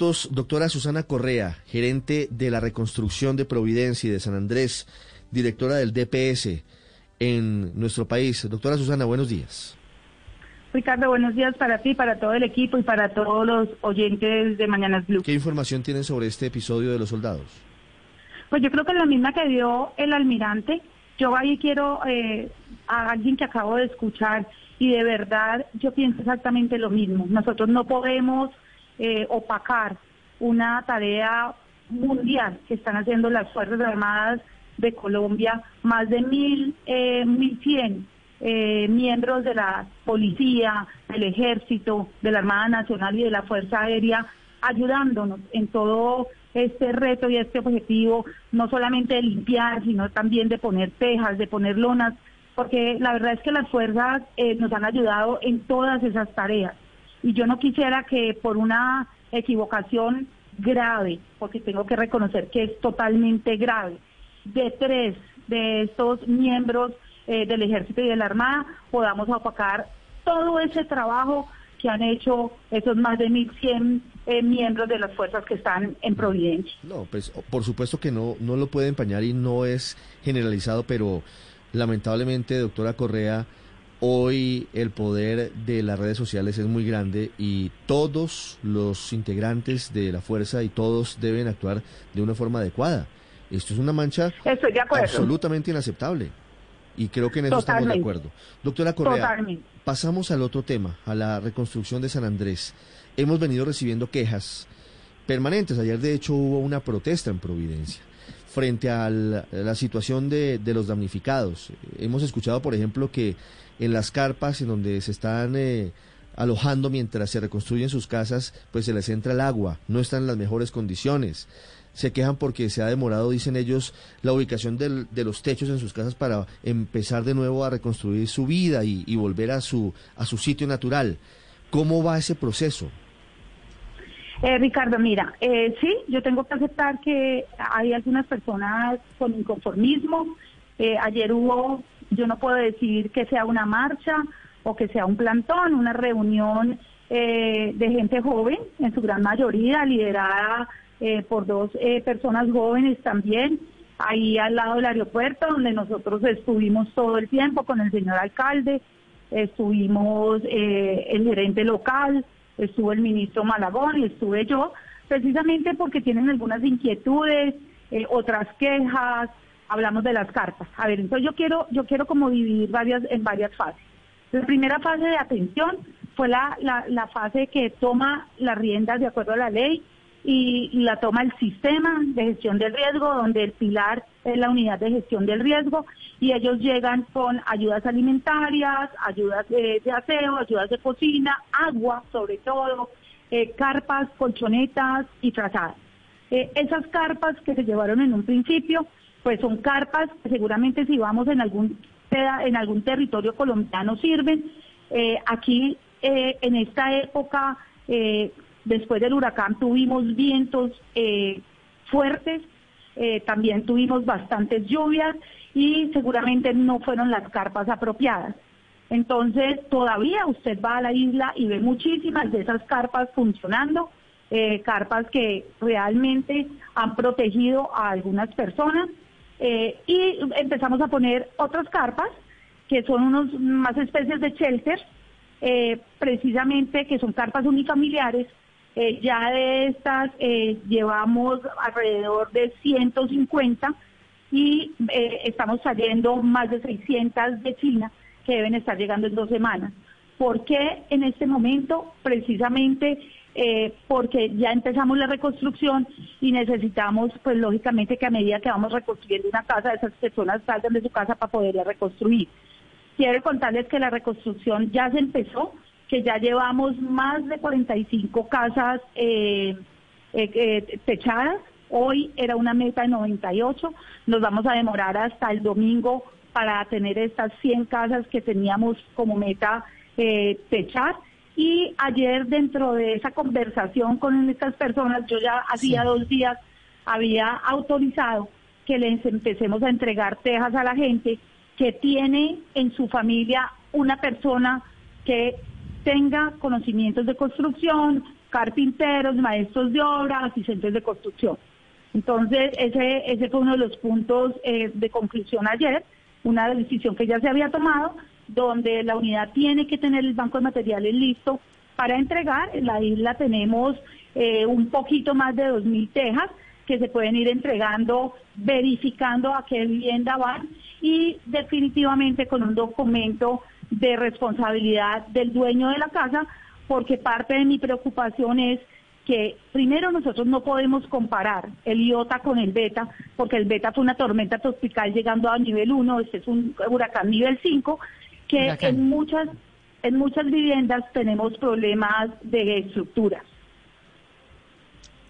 Doctora Susana Correa, gerente de la reconstrucción de Providencia y de San Andrés, directora del DPS en nuestro país. Doctora Susana, buenos días. Ricardo, buenos días para ti, para todo el equipo y para todos los oyentes de Mañanas Blue. ¿Qué información tienen sobre este episodio de los soldados? Pues yo creo que la misma que dio el almirante. Yo ahí quiero eh, a alguien que acabo de escuchar y de verdad yo pienso exactamente lo mismo. Nosotros no podemos eh, opacar una tarea mundial que están haciendo las Fuerzas Armadas de Colombia, más de mil, eh, mil cien eh, miembros de la policía, del ejército, de la Armada Nacional y de la Fuerza Aérea, ayudándonos en todo este reto y este objetivo, no solamente de limpiar, sino también de poner tejas, de poner lonas, porque la verdad es que las fuerzas nos han ayudado en todas esas tareas. Y yo no quisiera que por una equivocación grave, porque tengo que reconocer que es totalmente grave, de tres de estos miembros eh, del Ejército y de la Armada podamos opacar todo ese trabajo que han hecho esos más de 1.100 eh, miembros de las fuerzas que están en Providencia. No, pues por supuesto que no, no lo puede empañar y no es generalizado, pero lamentablemente, doctora Correa, hoy el poder de las redes sociales es muy grande y todos los integrantes de la fuerza y todos deben actuar de una forma adecuada. Esto es una mancha absolutamente inaceptable. Y creo que en eso estamos de acuerdo. Doctora Correa, pasamos al otro tema, a la reconstrucción de San Andrés. Hemos venido recibiendo quejas permanentes. Ayer, de hecho, hubo una protesta en Providencia frente a la, situación de, los damnificados. Hemos escuchado, por ejemplo, que en las carpas en donde se están eh, alojando mientras se reconstruyen sus casas, pues se les entra el agua, no están en las mejores condiciones se quejan porque se ha demorado, dicen ellos, la ubicación de los techos en sus casas para empezar de nuevo a reconstruir su vida y, volver a su, a su sitio natural. ¿Cómo va ese proceso? Eh, Ricardo, mira, eh, sí, yo tengo que aceptar que hay algunas personas con inconformismo. Eh, ayer hubo, yo no puedo decir que sea una marcha o que sea un plantón, una reunión de gente joven, en su gran mayoría, liderada por dos personas jóvenes también, ahí al lado del aeropuerto, donde nosotros estuvimos todo el tiempo con el señor alcalde, estuvimos el gerente local, estuvo el ministro Malagón y estuve yo, precisamente porque tienen algunas inquietudes, otras quejas, hablamos de las cartas. A ver, entonces yo quiero, yo quiero como dividir varias, en varias fases. La primera fase de atención fue la, la, la fase que toma las riendas de acuerdo a la ley y, la toma el sistema de gestión del riesgo, donde el pilar es la unidad de gestión del riesgo, y ellos llegan con ayudas alimentarias, ayudas de, aseo, ayudas de cocina, agua sobre todo, eh, carpas, colchonetas y trazadas. Eh, esas carpas que se llevaron en un principio, pues son carpas que seguramente si vamos en algún, en algún territorio colombiano sirven. Eh, aquí, en esta época, Después del huracán tuvimos vientos eh, fuertes, eh, también tuvimos bastantes lluvias y seguramente no fueron las carpas apropiadas. Entonces, todavía usted va a la isla y ve muchísimas de esas carpas funcionando, eh, carpas que realmente han protegido a algunas personas. y empezamos a poner otras carpas, que son unos más especies de shelters, precisamente que son carpas unifamiliares, eh, ya de estas eh, llevamos alrededor de 150 y eh, estamos saliendo más de 600 de China que deben estar llegando en dos semanas. ¿Por qué en este momento? Precisamente porque ya empezamos la reconstrucción y necesitamos, pues lógicamente que a medida que vamos reconstruyendo una casa, esas personas salgan de su casa para poderla reconstruir. Quiero contarles que la reconstrucción ya se empezó, que ya llevamos más de 45 casas eh, eh, eh, techadas. Hoy era una meta de 98. Nos vamos a demorar hasta el domingo para tener estas 100 casas que teníamos como meta eh, techar. Y ayer dentro de esa conversación con estas personas, yo ya hacía dos días había autorizado que les empecemos a entregar tejas a la gente que tiene en su familia una persona que tenga conocimientos de construcción, carpinteros, maestros de obra, asistentes de construcción. Entonces, ese, ese fue uno de los puntos eh, de conclusión ayer, una decisión que ya se había tomado, donde la unidad tiene que tener el banco de materiales listo para entregar. En la isla tenemos eh, un poquito más de 2.000 tejas que se pueden ir entregando, verificando a qué vivienda van y definitivamente con un documento de responsabilidad del dueño de la casa, porque parte de mi preocupación es que primero nosotros no podemos comparar el IOTA con el beta, porque el beta fue una tormenta tropical llegando a nivel 1, este es un huracán nivel 5, que en muchas en muchas viviendas tenemos problemas de estructuras.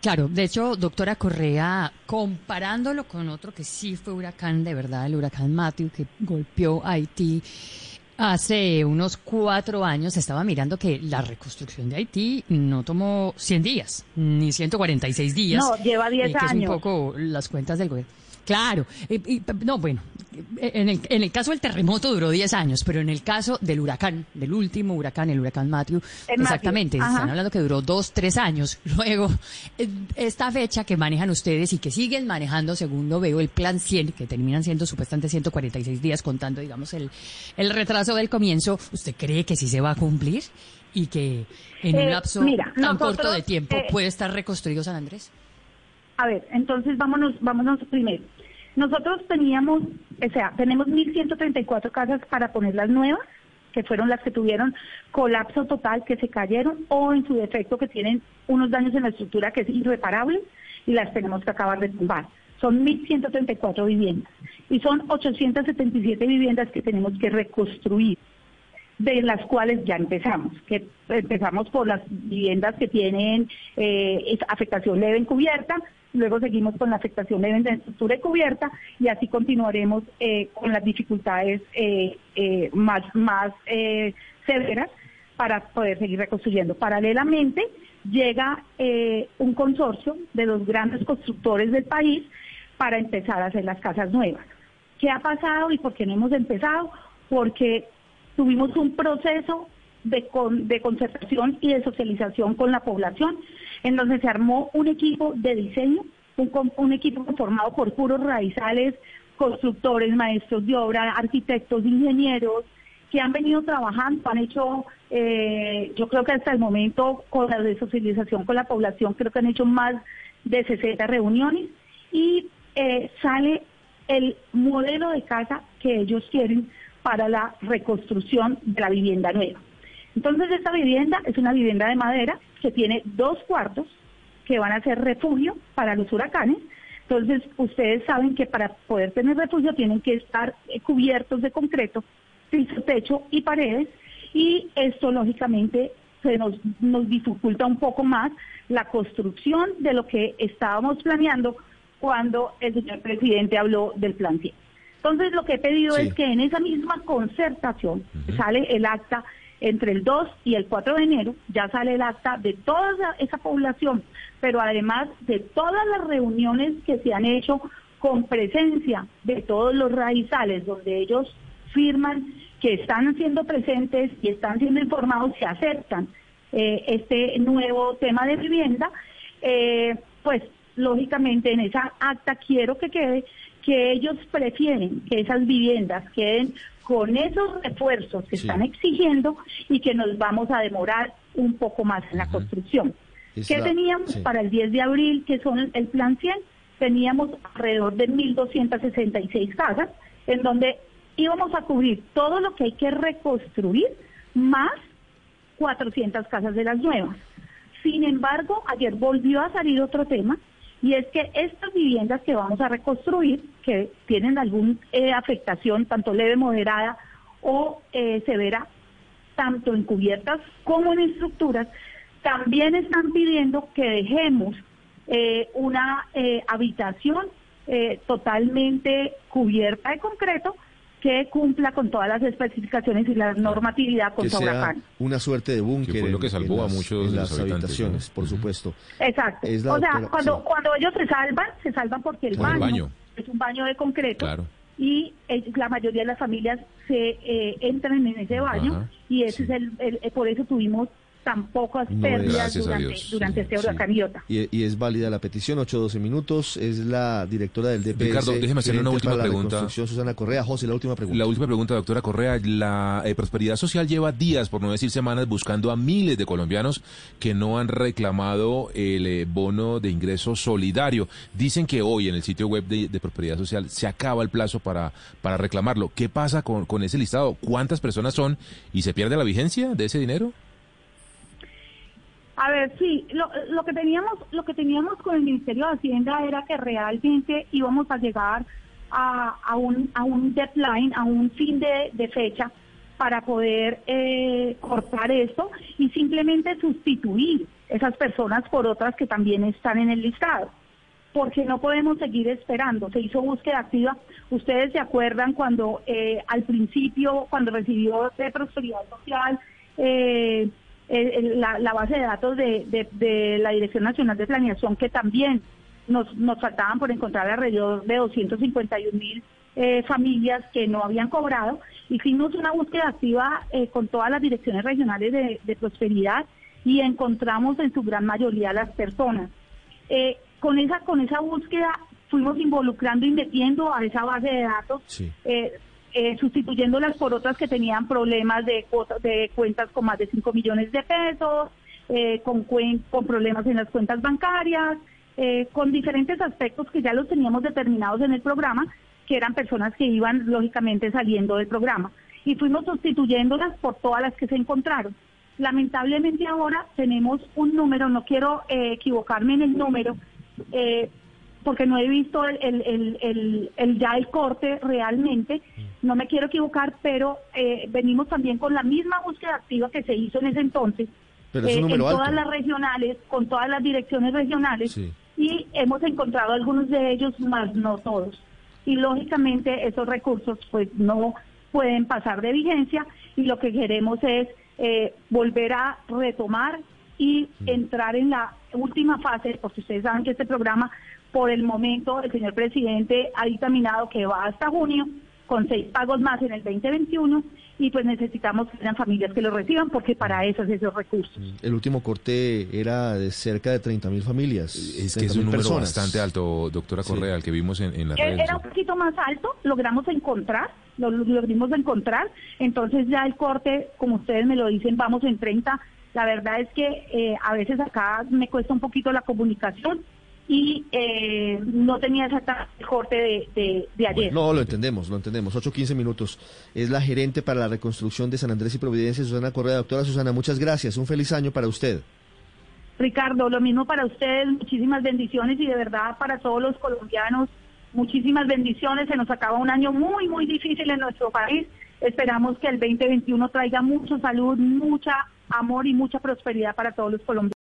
Claro, de hecho, doctora Correa, comparándolo con otro que sí fue huracán de verdad, el huracán Matthew que golpeó Haití hace unos cuatro años, estaba mirando que la reconstrucción de Haití no tomó 100 días, ni 146 días. No, lleva 10 años. Eh, que es un poco las cuentas del gobierno. Claro, no, bueno, en el, en el caso del terremoto duró 10 años, pero en el caso del huracán, del último huracán, el huracán Matthew, exactamente, están hablando que duró 2, 3 años. Luego, esta fecha que manejan ustedes y que siguen manejando, según lo veo, el plan 100, que terminan siendo supuestamente 146 días, contando, digamos, el, el retraso del comienzo, ¿usted cree que sí se va a cumplir? Y que en un eh, lapso tan corto de tiempo eh, puede estar reconstruido San Andrés? A ver, entonces vámonos, vámonos primero. Nosotros teníamos, o sea, tenemos 1.134 casas para poner las nuevas, que fueron las que tuvieron colapso total, que se cayeron, o en su defecto que tienen unos daños en la estructura que es irreparable y las tenemos que acabar de tumbar. Son 1.134 viviendas y son 877 viviendas que tenemos que reconstruir, de las cuales ya empezamos, que empezamos por las viviendas que tienen eh, afectación leve encubierta, luego seguimos con la afectación de estructura y cubierta y así continuaremos eh, con las dificultades eh, eh, más, más severas para poder seguir reconstruyendo. Paralelamente llega un consorcio de los grandes constructores del país para empezar a hacer las casas nuevas. ¿Qué ha pasado y por qué no hemos empezado? Porque tuvimos un proceso de, de concertación y de socialización con la población en donde se armó un equipo de diseño, un, equipo formado por puros raizales, constructores, maestros de obra, arquitectos, ingenieros, que han venido trabajando, han hecho, eh, yo creo que hasta el momento, con la de socialización con la población, creo que han hecho más de 60 reuniones y eh, sale el modelo de casa que ellos quieren para la reconstrucción de la vivienda nueva. Entonces esta vivienda es una vivienda de madera que tiene dos cuartos que van a ser refugio para los huracanes. Entonces ustedes saben que para poder tener refugio tienen que estar eh, cubiertos de concreto, piso, techo y paredes y esto lógicamente se nos, nos dificulta un poco más la construcción de lo que estábamos planeando cuando el señor presidente habló del plan 100. Entonces lo que he pedido es que en esa misma concertación sale el acta entre el 2 y el 4 de enero ya sale el acta de toda esa población, pero además de todas las reuniones que se han hecho con presencia de todos los raizales, donde ellos firman que están siendo presentes y están siendo informados y aceptan eh, este nuevo tema de vivienda, eh, pues lógicamente en esa acta quiero que quede que ellos prefieren que esas viviendas queden con esos refuerzos que están exigiendo y que nos vamos a demorar un poco más en la construcción. ¿Qué teníamos para el 10 de abril, que son el plan 100? Teníamos alrededor de 1.266 casas, en donde íbamos a cubrir todo lo que hay que reconstruir, más 400 casas de las nuevas. Sin embargo, ayer volvió a salir otro tema, y es que estas viviendas que vamos a reconstruir, que tienen alguna eh, afectación, tanto leve, moderada o eh, severa, tanto en cubiertas como en estructuras, también están pidiendo que dejemos eh, una eh, habitación eh, totalmente cubierta de concreto que cumpla con todas las especificaciones y la normatividad contra que sea huracán. Una suerte de búnker. Que fue lo que salvó en a muchos de las habitaciones, ¿no? por supuesto. Exacto. Es la o sea, cuando, sí. cuando ellos se salvan, se salvan porque el baño, es un baño de concreto Claro. y eh, la mayoría de las familias se eh, entran en ese baño Ajá, y ese sí. es el, el- eh, por eso tuvimos tan pocas No, pérdidas durante, durante sí, este huracán Iota. Y, y es válida la petición, 8-12 minutos. Es la directora del DPS. Ricardo, déjeme hacerle una última pregunta. Susana Correa. José, la última pregunta. La última pregunta, doctora Correa. La eh, Prosperidad Social lleva días, por no decir semanas, buscando a miles de colombianos que no han reclamado el eh, bono de ingreso solidario. Dicen que hoy en el sitio web de, de Prosperidad Social se acaba el plazo para, para reclamarlo. ¿Qué pasa con, con ese listado? ¿Cuántas personas son? ¿Y se pierde la vigencia de ese dinero? A ver, sí, lo, que teníamos, lo que teníamos con el Ministerio de Hacienda era que realmente íbamos a llegar a, un, a un deadline, a un fin de, fecha para poder eh, cortar esto y simplemente sustituir esas personas por otras que también están en el listado. Porque no podemos seguir esperando. Se hizo búsqueda activa. Ustedes se acuerdan cuando eh, al principio, cuando recibió de Prosperidad Social, eh, la, la base de datos de, de- de la Dirección Nacional de Planeación, que también nos, nos faltaban por encontrar alrededor de 251 mil eh, familias que no habían cobrado. Hicimos una búsqueda activa eh, con todas las direcciones regionales de, de prosperidad y encontramos en su gran mayoría las personas. Eh, con esa con esa búsqueda fuimos involucrando y metiendo a esa base de datos Sí. Eh, sustituyéndolas por otras que tenían problemas de de cuentas con más de 5 millones de pesos, eh, con, problemas en las cuentas bancarias, eh, con diferentes aspectos que ya los teníamos determinados en el programa, que eran personas que iban lógicamente saliendo del programa. Y fuimos sustituyéndolas por todas las que se encontraron. Lamentablemente ahora tenemos un número, no quiero equivocarme en el número, porque no he visto el, el, el, el- el- ya el corte realmente, no me quiero equivocar, pero eh, venimos también con la misma búsqueda activa que se hizo en ese entonces, Pero es eh, en todas alto. las regionales, con todas las direcciones regionales, Sí. y hemos encontrado algunos de ellos, más no todos. Y lógicamente esos recursos pues no pueden pasar de vigencia y lo que queremos es eh, volver a retomar y entrar en la última fase, porque ustedes saben que este programa, por el momento, el señor presidente ha dictaminado que va hasta junio, con seis pagos más en el 2021, y pues necesitamos que sean familias que lo reciban, porque para eso es esos recursos. El último corte era de cerca de 30 mil familias. Es que es 30.000 un número personas. bastante alto, doctora Sí. Correa, el que vimos en, en las Eh, redes. Era un poquito más alto, logramos encontrar, lo lo logramos encontrar, entonces ya el corte, como ustedes me lo dicen, vamos en 30. La verdad es que eh, a veces acá me cuesta un poquito la comunicación y eh, no tenía exactamente el corte de, de, de ayer. No, lo entendemos, lo entendemos. 8-15 minutos. Es la gerente para la reconstrucción de San Andrés y Providencia, Susana Correa. Doctora Susana, muchas gracias. Un feliz año para usted. Ricardo, lo mismo para ustedes, muchísimas bendiciones y de verdad para todos los colombianos, muchísimas bendiciones. Se nos acaba un año muy, muy difícil en nuestro país. Esperamos que el 2021 traiga mucha salud, mucha amor y mucha prosperidad para todos los colombianos.